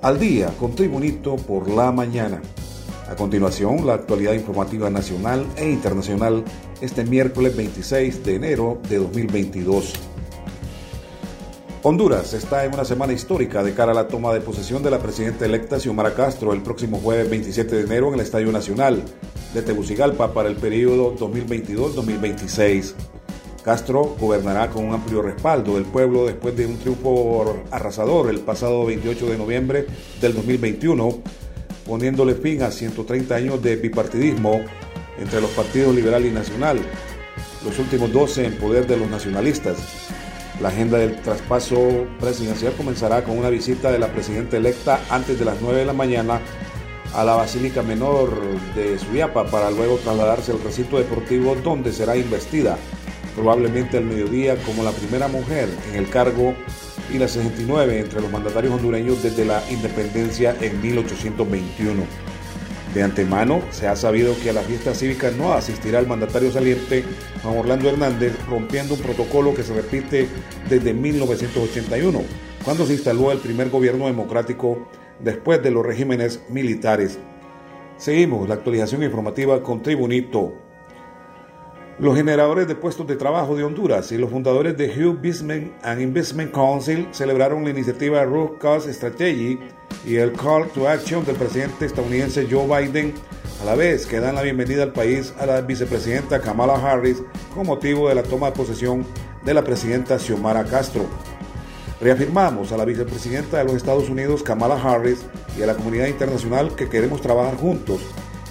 Al día con Tribunito por la mañana. A continuación, la actualidad informativa nacional e internacional este miércoles 26 de enero de 2022. Honduras está en una semana histórica de cara a la toma de posesión de la presidenta electa Xiomara Castro el próximo jueves 27 de enero en el Estadio Nacional de Tegucigalpa para el periodo 2022-2026. Castro gobernará con un amplio respaldo. Del pueblo después de un triunfo arrasador el pasado 28 de noviembre del 2021, poniéndole fin a 130 años de bipartidismo entre los partidos liberal y nacional, los últimos 12 en poder de los nacionalistas. La agenda del traspaso presidencial comenzará con una visita de la presidenta electa antes de las 9 de la mañana a la Basílica Menor de Suyapa para luego trasladarse al recinto deportivo donde será investida probablemente al mediodía como la primera mujer en el cargo y la 69 entre los mandatarios hondureños desde la independencia en 1821. De antemano se ha sabido que a la fiesta cívica no asistirá el mandatario saliente Juan Orlando Hernández, rompiendo un protocolo que se repite desde 1981, cuando se instaló el primer gobierno democrático después de los regímenes militares. Seguimos la actualización informativa con Tribunito los generadores de puestos de trabajo de Honduras y los fundadores de Hugh Business and Investment Council celebraron la iniciativa Root Cause Strategy y el Call to Action del presidente estadounidense Joe Biden, a la vez que dan la bienvenida al país a la vicepresidenta Kamala Harris con motivo de la toma de posesión de la presidenta Xiomara Castro. Reafirmamos a la vicepresidenta de los Estados Unidos Kamala Harris y a la comunidad internacional que queremos trabajar juntos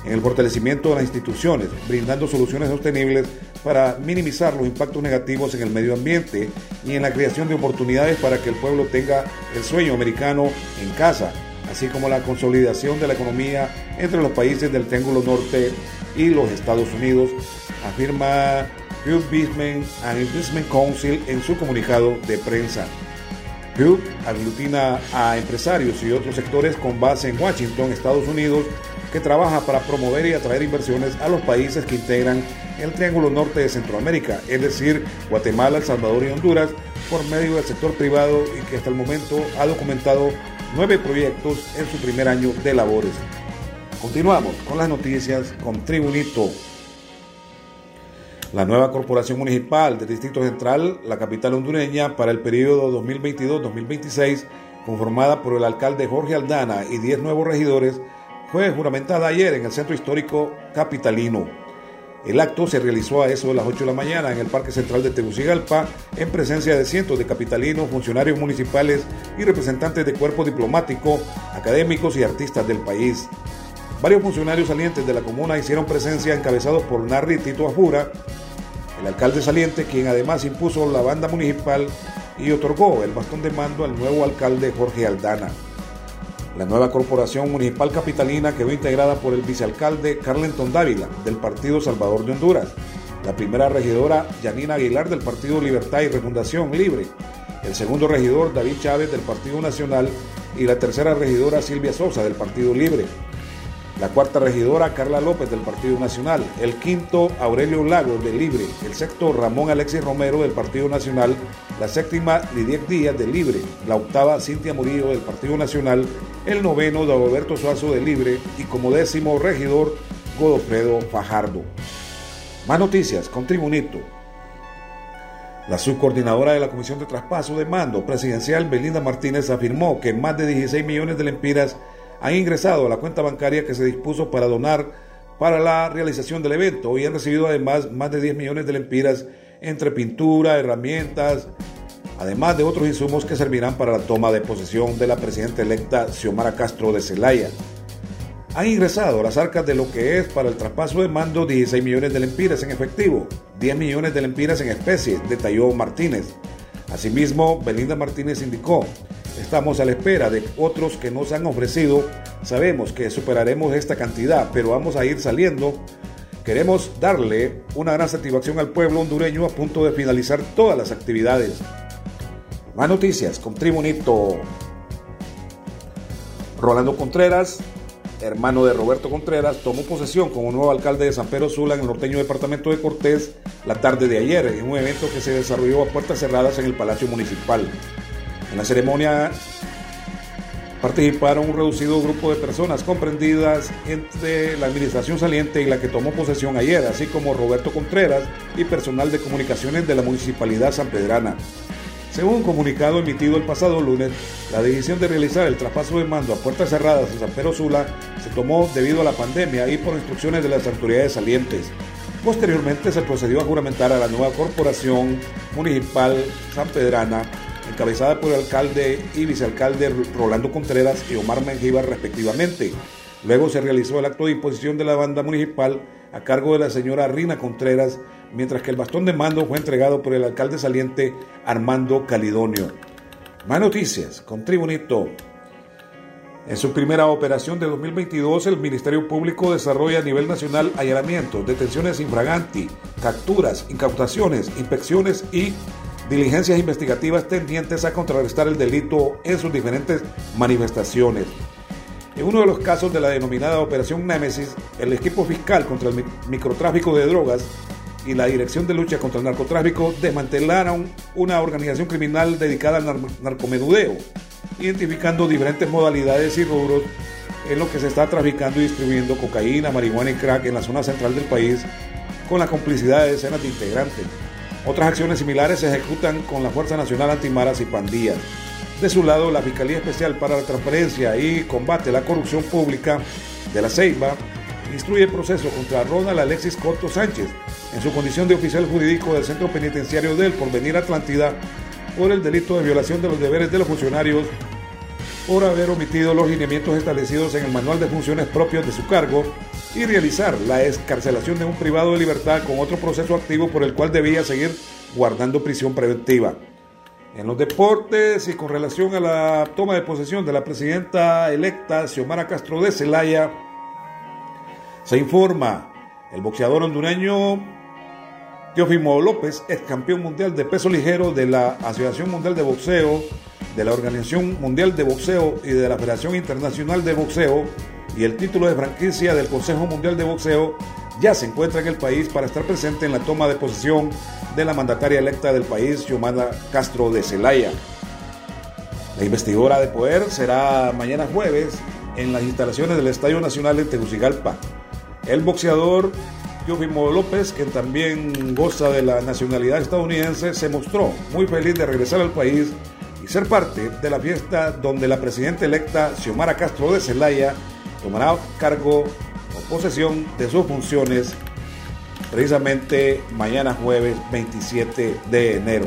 en el fortalecimiento de las instituciones, brindando soluciones sostenibles para minimizar los impactos negativos en el medio ambiente y en la creación de oportunidades para que el pueblo tenga el sueño americano en casa, así como la consolidación de la economía entre los países del Triángulo Norte y los Estados Unidos, afirma Hugh Business and Investment Council en su comunicado de prensa. Hugh aglutina a empresarios y otros sectores con base en Washington, Estados Unidos, trabaja para promover y atraer inversiones a los países que integran el Triángulo Norte de Centroamérica, es decir, Guatemala, El Salvador y Honduras, por medio del sector privado y que hasta el momento ha documentado nueve proyectos en su primer año de labores. Continuamos con las noticias con Tribunito. La nueva corporación municipal del Distrito Central, la capital hondureña, para el periodo 2022-2026, conformada por el alcalde Jorge Aldana y 10 nuevos regidores, fue juramentada ayer en el centro histórico capitalino. El acto se realizó a eso de las 8 de la mañana en el Parque Central de Tegucigalpa, en presencia de cientos de capitalinos, funcionarios municipales y representantes de cuerpo diplomático, académicos y artistas del país. Varios funcionarios salientes de la comuna hicieron presencia encabezados por Narri Tito Ajura, el alcalde saliente, quien además impuso la banda municipal y otorgó el bastón de mando al nuevo alcalde Jorge Aldana. La nueva corporación municipal capitalina quedó integrada por el vicealcalde Carlenton Dávila, del Partido Salvador de Honduras, la primera regidora Yanina Aguilar del Partido Libertad y Refundación Libre, el segundo regidor David Chávez del Partido Nacional. Y la tercera regidora Silvia Sosa del Partido Libre. La cuarta regidora Carla López del Partido Nacional, el quinto Aurelio Lagos del Libre, el sexto Ramón Alexis Romero del Partido Nacional, la séptima Lidiec Díaz del Libre, la octava Cintia Murillo del Partido Nacional, el noveno Dagoberto Suazo del Libre y como décimo regidor Godofredo Fajardo. Más noticias con Tribunito. La subcoordinadora de la Comisión de Traspaso de Mando Presidencial, Belinda Martínez, afirmó que más de 16 millones de lempiras han ingresado a la cuenta bancaria que se dispuso para donar para la realización del evento y han recibido además más de 10 millones de lempiras entre pintura, herramientas, además de otros insumos que servirán para la toma de posesión de la presidenta electa Xiomara Castro de Celaya. Han ingresado a las arcas de lo que es para el traspaso de mando 16 millones de lempiras en efectivo, 10 millones de lempiras en especie, detalló Martínez. Asimismo, Belinda Martínez indicó Estamos a la espera de otros que nos han ofrecido. Sabemos que superaremos esta cantidad, pero vamos a ir saliendo. Queremos darle una gran satisfacción al pueblo hondureño a punto de finalizar todas las actividades. Más noticias con Tribunito. Rolando Contreras, hermano de Roberto Contreras, tomó posesión como nuevo alcalde de San Pedro Sula en el norteño departamento de Cortés la tarde de ayer, en un evento que se desarrolló a puertas cerradas en el Palacio Municipal. En la ceremonia participaron un reducido grupo de personas comprendidas entre la administración saliente y la que tomó posesión ayer, así como Roberto Contreras y personal de comunicaciones de la Municipalidad Sanpedrana. Según un comunicado emitido el pasado lunes, la decisión de realizar el traspaso de mando a puertas cerradas en San Pedro Sula se tomó debido a la pandemia y por instrucciones de las autoridades salientes. Posteriormente se procedió a juramentar a la nueva corporación municipal sanpedrana encabezada por el alcalde y vicealcalde Rolando Contreras y Omar Mengíbar respectivamente. Luego se realizó el acto de imposición de la banda municipal a cargo de la señora Rina Contreras, mientras que el bastón de mando fue entregado por el alcalde saliente Armando Calidonio. Más noticias con Tribunito. En su primera operación de 2022, el Ministerio Público desarrolla a nivel nacional allanamientos, detenciones infraganti, capturas, incautaciones, inspecciones y diligencias investigativas tendientes a contrarrestar el delito en sus diferentes manifestaciones. En uno de los casos de la denominada Operación Némesis, el equipo fiscal contra el microtráfico de drogas y la Dirección de Lucha contra el Narcotráfico desmantelaron una organización criminal dedicada al narcomedudeo, identificando diferentes modalidades y rubros en lo que se está traficando y distribuyendo cocaína, marihuana y crack en la zona central del país, con la complicidad de decenas de integrantes. Otras acciones similares se ejecutan con la Fuerza Nacional Antimaras y Pandillas. De su lado, la Fiscalía Especial para la Transparencia y Combate a la Corrupción Pública de la Ceiba instruye proceso contra Ronald Alexis Corto Sánchez en su condición de oficial jurídico del Centro Penitenciario del Porvenir Atlántida por el delito de violación de los deberes de los funcionarios por haber omitido los lineamientos establecidos en el manual de funciones propios de su cargo y realizar la escarcelación de un privado de libertad con otro proceso activo por el cual debía seguir guardando prisión preventiva. En los deportes y con relación a la toma de posesión de la presidenta electa Xiomara Castro de Celaya, se informa el boxeador hondureño Teofimo López, ex campeón mundial de peso ligero de la Asociación Mundial de Boxeo, de la Organización Mundial de Boxeo y de la Federación Internacional de Boxeo, y el título de franquicia del Consejo Mundial de Boxeo ya se encuentra en el país para estar presente en la toma de posesión de la mandataria electa del país, Xiomara Castro de Celaya. La investigadora de poder será mañana jueves en las instalaciones del Estadio Nacional de Tegucigalpa. El boxeador Teofimo López, quien también goza de la nacionalidad estadounidense, se mostró muy feliz de regresar al país y ser parte de la fiesta donde la presidenta electa Xiomara Castro de Celaya tomará cargo o posesión de sus funciones precisamente mañana jueves 27 de enero.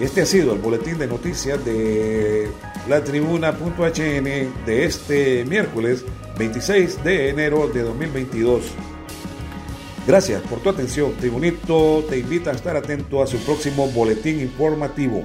Este ha sido el boletín de noticias de la tribuna.hn de este miércoles 26 de enero de 2022. Gracias por tu atención. Tribunito te invita a estar atento a su próximo boletín informativo.